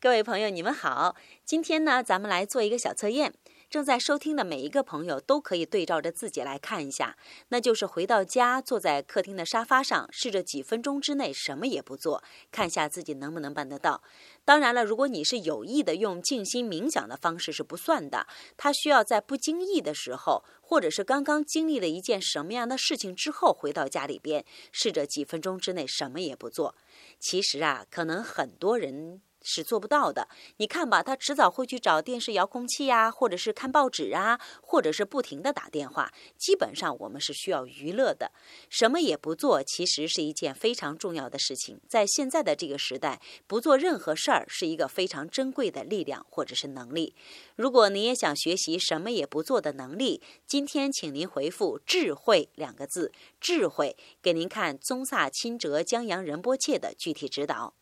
各位朋友，你们好。今天呢，咱们来做一个小测验。正在收听的每一个朋友都可以对照着自己来看一下，那就是回到家，坐在客厅的沙发上，试着几分钟之内什么也不做，看下自己能不能办得到。当然了，如果你是有意的用静心冥想的方式是不算的，它需要在不经意的时候，或者是刚刚经历了一件什么样的事情之后，回到家里边，试着几分钟之内什么也不做。其实啊，可能很多人。是做不到的。你看吧，他迟早会去找电视遥控器呀，或者是看报纸啊，或者是不停的打电话。基本上我们是需要娱乐的，什么也不做，其实是一件非常重要的事情。在现在的这个时代，不做任何事儿是一个非常珍贵的力量或者是能力。如果您也想学习什么也不做的能力，今天请您回复“智慧”两个字，智慧，给您看宗萨钦哲江阳仁波切的具体指导。